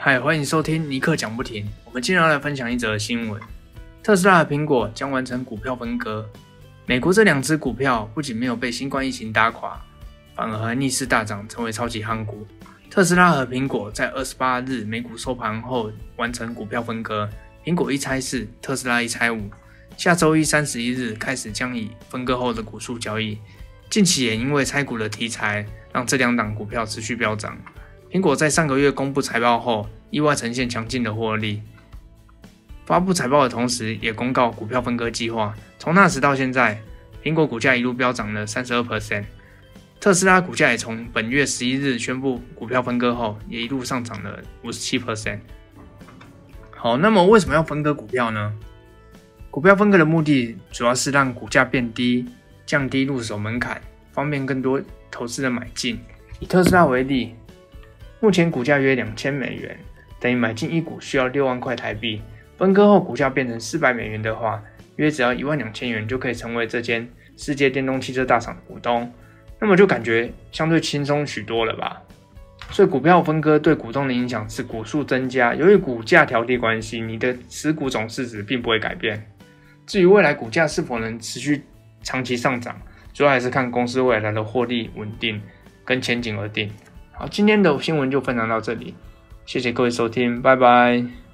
嗨，欢迎收听尼克讲不停。我们今天要来分享一则新闻：特斯拉和苹果将完成股票分割。美国这两只股票不仅没有被新冠疫情打垮，反而还逆势大涨，成为超级夯股。特斯拉和苹果在二十八日美股收盘后完成股票分割，苹果一拆四，特斯拉一拆五。下周一三十一日开始将以分割后的股数交易。近期也因为拆股的题材，让这两档股票持续飙涨。苹果在上个月公布财报后，意外呈现强劲的获利。发布财报的同时，也公告股票分割计划。从那时到现在，苹果股价一路飙涨了三十二 percent。特斯拉股价也从本月十一日宣布股票分割后，也一路上涨了五十七 percent。好，那么为什么要分割股票呢？股票分割的目的主要是让股价变低，降低入手门槛，方便更多投资人买进。以特斯拉为例。目前股价约两千美元，等于买进一股需要六万块台币。分割后股价变成四百美元的话，约只要一万两千元就可以成为这间世界电动汽车大厂的股东。那么就感觉相对轻松许多了吧？所以股票分割对股东的影响是股数增加。由于股价调低关系，你的持股总市值并不会改变。至于未来股价是否能持续长期上涨，主要还是看公司未来的获利稳定跟前景而定。好，今天的新闻就分享到这里，谢谢各位收听，拜拜。